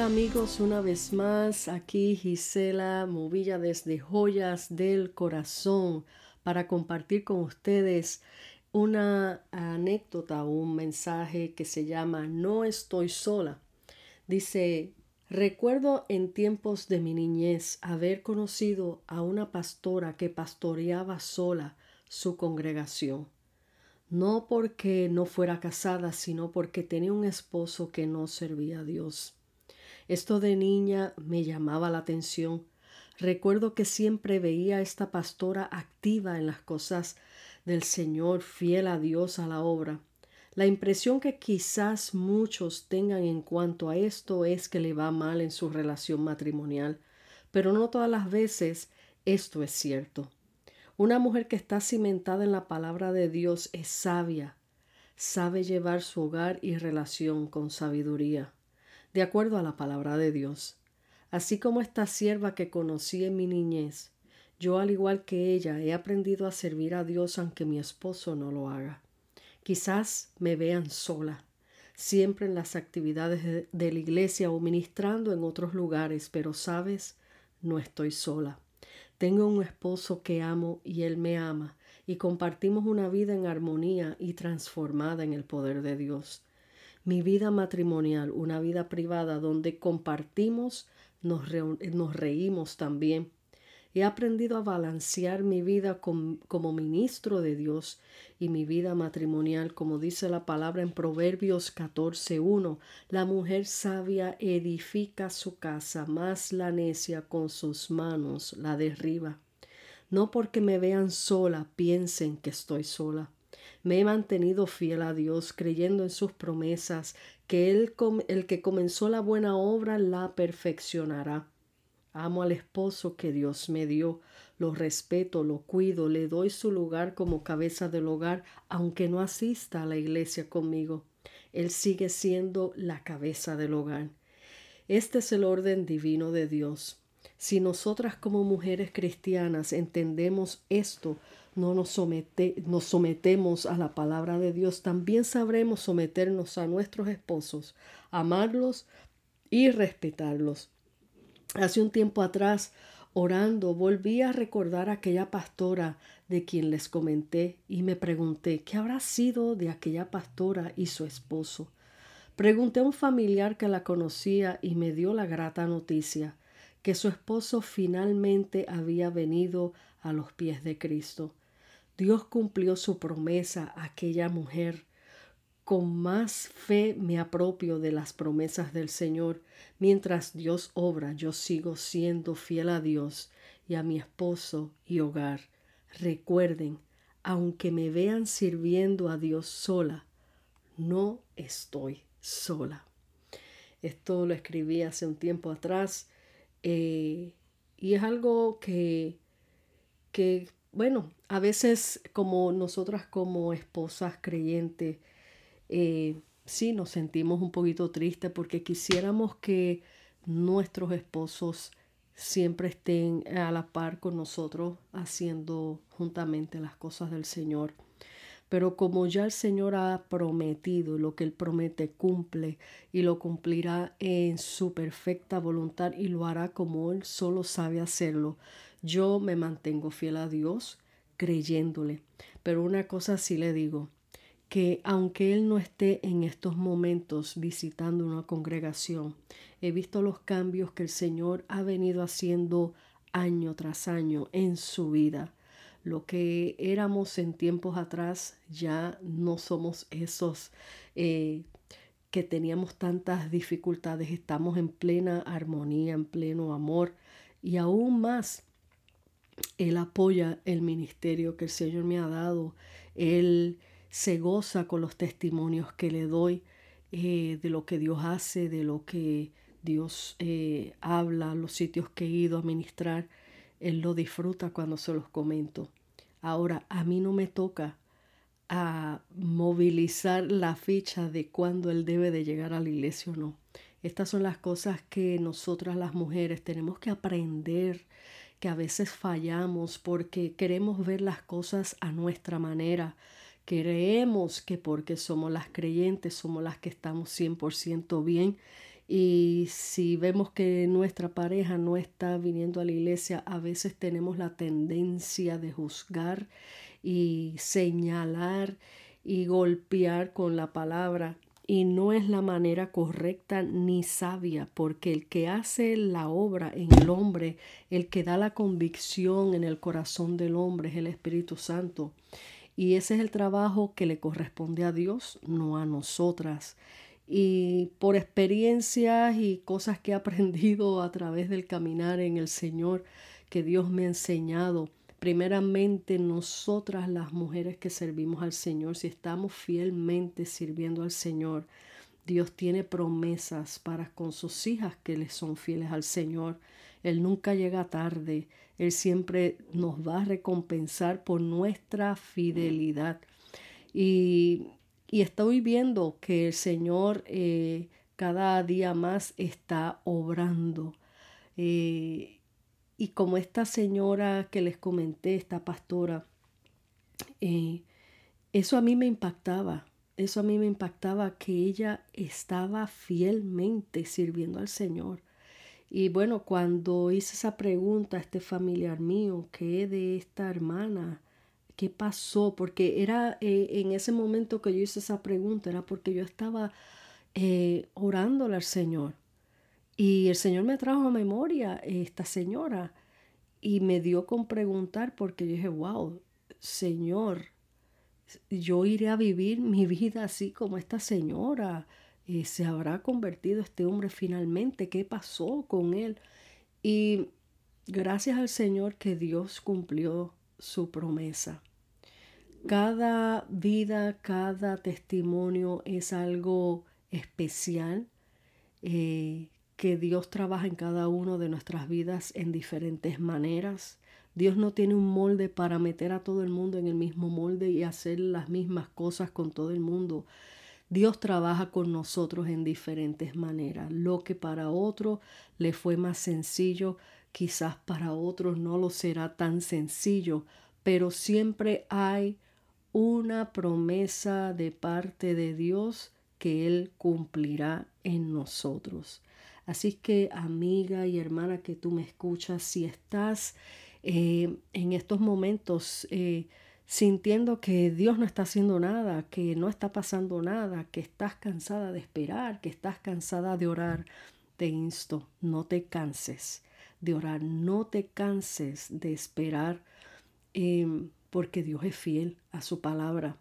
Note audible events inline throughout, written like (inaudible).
Amigos, una vez más, aquí Gisela Movilla desde Joyas del Corazón para compartir con ustedes una anécdota o un mensaje que se llama No estoy sola. Dice, recuerdo en tiempos de mi niñez haber conocido a una pastora que pastoreaba sola su congregación. No porque no fuera casada, sino porque tenía un esposo que no servía a Dios. Esto de niña me llamaba la atención. Recuerdo que siempre veía a esta pastora activa en las cosas del Señor, fiel a Dios a la obra. La impresión que quizás muchos tengan en cuanto a esto es que le va mal en su relación matrimonial, pero no todas las veces esto es cierto. Una mujer que está cimentada en la palabra de Dios es sabia, sabe llevar su hogar y relación con sabiduría de acuerdo a la palabra de Dios. Así como esta sierva que conocí en mi niñez, yo al igual que ella he aprendido a servir a Dios aunque mi esposo no lo haga. Quizás me vean sola, siempre en las actividades de, la iglesia o ministrando en otros lugares, pero sabes, no estoy sola. Tengo un esposo que amo y él me ama, y compartimos una vida en armonía y transformada en el poder de Dios mi vida matrimonial, una vida privada donde compartimos, nos, reímos también. He aprendido a balancear mi vida como ministro de Dios y mi vida matrimonial, como dice la palabra en Proverbios 14.1. La mujer sabia edifica su casa, más la necia con sus manos la derriba. No porque me vean sola piensen que estoy sola. Me he mantenido fiel a Dios, creyendo en sus promesas, que él, el que comenzó la buena obra la perfeccionará. Amo al esposo que Dios me dio, lo respeto, lo cuido, le doy su lugar como cabeza del hogar, aunque no asista a la iglesia conmigo. Él sigue siendo la cabeza del hogar. Este es el orden divino de Dios. Si nosotras como mujeres cristianas entendemos esto, no nos, nos sometemos a la palabra de Dios, también sabremos someternos a nuestros esposos, amarlos y respetarlos. Hace un tiempo atrás, orando, volví a recordar a aquella pastora de quien les comenté y me pregunté qué habrá sido de aquella pastora y su esposo. Pregunté a un familiar que la conocía y me dio la grata noticia que su esposo finalmente había venido a los pies de Cristo. Dios cumplió su promesa a aquella mujer. Con más fe me apropio de las promesas del Señor. Mientras Dios obra, yo sigo siendo fiel a Dios y a mi esposo y hogar. Recuerden, aunque me vean sirviendo a Dios sola, no estoy sola. Esto lo escribí hace un tiempo atrás eh, y es algo que, que bueno, a veces como nosotras como esposas creyentes, eh, sí nos sentimos un poquito tristes porque quisiéramos que nuestros esposos siempre estén a la par con nosotros haciendo juntamente las cosas del Señor. Pero como ya el Señor ha prometido, lo que Él promete cumple y lo cumplirá en su perfecta voluntad y lo hará como Él solo sabe hacerlo. Yo me mantengo fiel a Dios creyéndole. Pero una cosa sí le digo, que aunque Él no esté en estos momentos visitando una congregación, he visto los cambios que el Señor ha venido haciendo año tras año en su vida. Lo que éramos en tiempos atrás ya no somos esos eh, que teníamos tantas dificultades. Estamos en plena armonía, en pleno amor y aún más él apoya el ministerio que el Señor me ha dado. Él se goza con los testimonios que le doy eh, de lo que Dios hace, de lo que Dios eh, habla, los sitios que he ido a ministrar. Él lo disfruta cuando se los comento. Ahora, a mí no me toca a movilizar la ficha de cuándo Él debe de llegar a la iglesia o no. Estas son las cosas que nosotras las mujeres tenemos que aprender que a veces fallamos porque queremos ver las cosas a nuestra manera. Creemos que porque somos las creyentes somos las que estamos 100% bien Y si vemos que nuestra pareja no está viniendo a la iglesia, a veces tenemos la tendencia de juzgar y señalar y golpear con la palabra y no es la manera correcta ni sabia, porque el que hace la obra en el hombre, el que da la convicción en el corazón del hombre es el Espíritu Santo. Y ese es el trabajo que le corresponde a Dios, no a nosotras. Y por experiencias y cosas que he (laughs) aprendido a través del caminar en el Señor, que Dios me ha enseñado, primeramente nosotras las mujeres que servimos al Señor, si estamos fielmente sirviendo al Señor, Dios tiene promesas para con sus hijas que les son fieles al Señor. Él nunca llega tarde, Él siempre nos va a recompensar por nuestra fidelidad. Y, y estoy viendo que el Señor eh, cada día más está obrando. Eh, y como esta señora que les comenté, esta pastora, eh, eso a mí me impactaba. Eso a mí me impactaba que ella estaba fielmente sirviendo al Señor. Y bueno, cuando hice esa pregunta a este familiar mío, ¿qué de esta hermana? ¿Qué pasó? Porque era eh, en ese momento que yo hice esa pregunta, era porque yo estaba eh, orándole al Señor. Y el Señor me trajo a memoria esta señora y me dio con preguntar porque yo dije, wow, Señor, yo iré a vivir mi vida así como esta señora. Eh, ¿Se habrá convertido este hombre finalmente? ¿Qué pasó con él? Y gracias al Señor que Dios cumplió su promesa. Cada vida, cada testimonio es algo especial eh, que Dios trabaja en cada uno de nuestras vidas en diferentes maneras. Dios no tiene un molde para meter a todo el mundo en el mismo molde y hacer las mismas cosas con todo el mundo. Dios trabaja con nosotros en diferentes maneras. Lo que para otro le fue más sencillo, quizás para otros no lo será tan sencillo, pero siempre hay una promesa de parte de Dios que Él cumplirá en nosotros. Así que amiga y hermana que tú me escuchas, si estás eh, en estos momentos eh, sintiendo que Dios no está haciendo nada, que no está pasando nada, que estás cansada de esperar, que estás cansada de orar, te insto, no te canses de orar, no te canses de esperar, em, porque Dios es fiel a su palabra.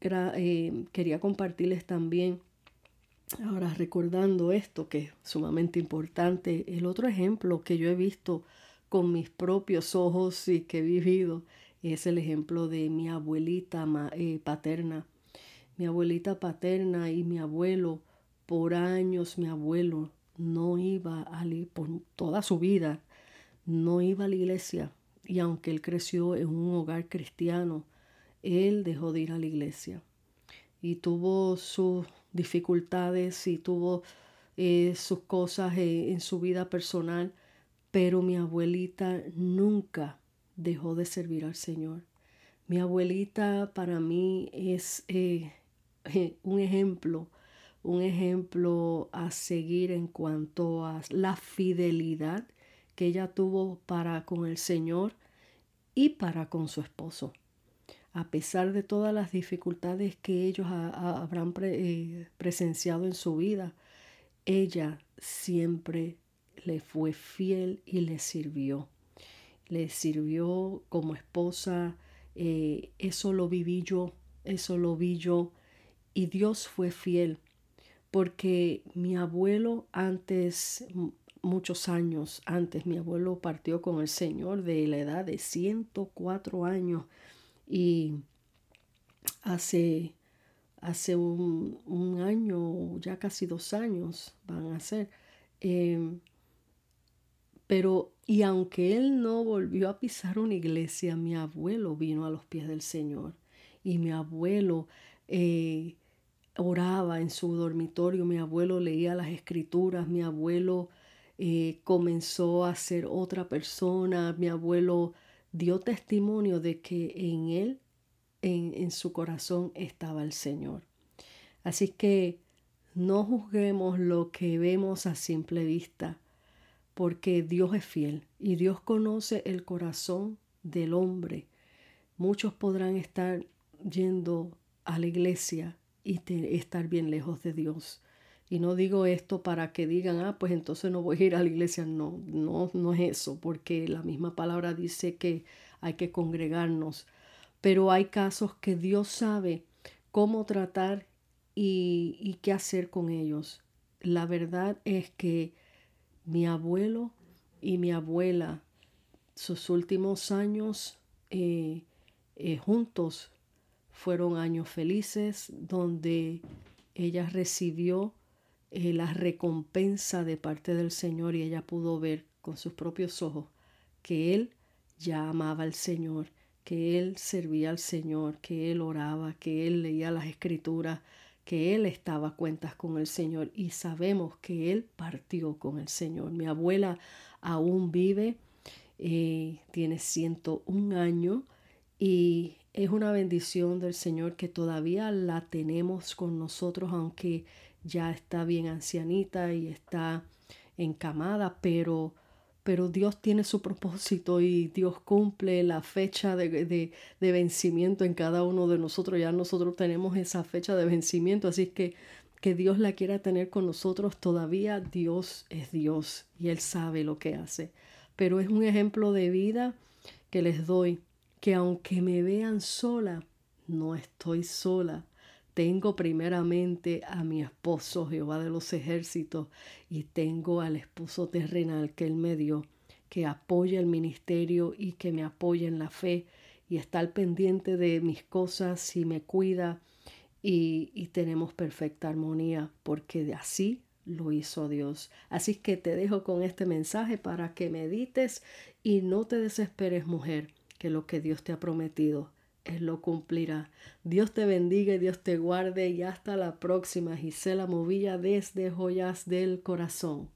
Eh, quería compartirles también Ahora, recordando esto, que es sumamente importante, el otro ejemplo que yo he visto con mis propios ojos y que he vivido es el ejemplo de mi abuelita eh, paterna. Mi abuelita paterna y mi abuelo, por años mi abuelo no iba a, por toda su vida, no iba a la iglesia. Y aunque él creció en un hogar cristiano, él dejó de ir a la iglesia. Y tuvo sus dificultades y tuvo eh, sus cosas eh, en su vida personal, pero mi abuelita nunca dejó de servir al Señor. Mi abuelita para mí es eh, (laughs) un ejemplo, un ejemplo a seguir en cuanto a la fidelidad que ella tuvo para con el Señor y para con su esposo a pesar de todas las dificultades que ellos habrán eh, presenciado en su vida, ella siempre le fue fiel y le sirvió. Le sirvió como esposa, eh, eso lo viví yo, eso lo vi yo, y Dios fue fiel, porque mi abuelo antes, muchos años antes, mi abuelo partió con el Señor de la edad de 104 años y hace, hace un, año, ya casi dos años van a ser. Em, pero, y aunque él no volvió a pisar una iglesia, mi abuelo vino a los pies del Señor. Y mi abuelo eh, oraba en su dormitorio, mi abuelo leía las escrituras, mi abuelo eh, comenzó a ser otra persona, mi abuelo dio testimonio de que en él, en, su corazón, estaba el Señor. Así que no juzguemos lo que vemos a simple vista, porque Dios es fiel y Dios conoce el corazón del hombre. Muchos podrán estar yendo a la iglesia y estar bien lejos de Dios. Y no digo esto para que digan, ah, pues entonces no voy a ir a la iglesia. No, no, no es eso, porque la misma palabra dice que hay que congregarnos. Pero hay casos que Dios sabe cómo tratar y, y qué hacer con ellos. La verdad es que mi abuelo y mi abuela, sus últimos años eh, eh, juntos fueron años felices donde ella recibió eh, la recompensa de parte del Señor y ella pudo ver con sus propios ojos que él ya amaba al Señor, que él servía al Señor, que él oraba, que él leía las escrituras, que él estaba a cuentas con el Señor y sabemos que él partió con el Señor. Mi abuela aún vive, eh, tiene 101 años y es una bendición del Señor que todavía la tenemos con nosotros, aunque ya está bien ancianita y está encamada, pero, pero Dios tiene su propósito y Dios cumple la fecha de, de, de, vencimiento en cada uno de nosotros. Ya nosotros tenemos esa fecha de vencimiento, así que que Dios la quiera tener con nosotros, todavía Dios es Dios y Él sabe lo que hace. Pero es un ejemplo de vida que les doy, que aunque me vean sola, no estoy sola tengo primeramente a mi esposo Jehová de los ejércitos y tengo al esposo terrenal que él me dio, que apoya el ministerio y que me apoya en la fe y está al pendiente de mis cosas y me cuida y, y tenemos perfecta armonía porque así lo hizo Dios. Así que te dejo con este mensaje para que medites y no te desesperes mujer, que lo que Dios te ha prometido él lo cumplirá. Dios te bendiga y Dios te guarde y hasta la próxima. Gisela Movilla desde Joyas del Corazón.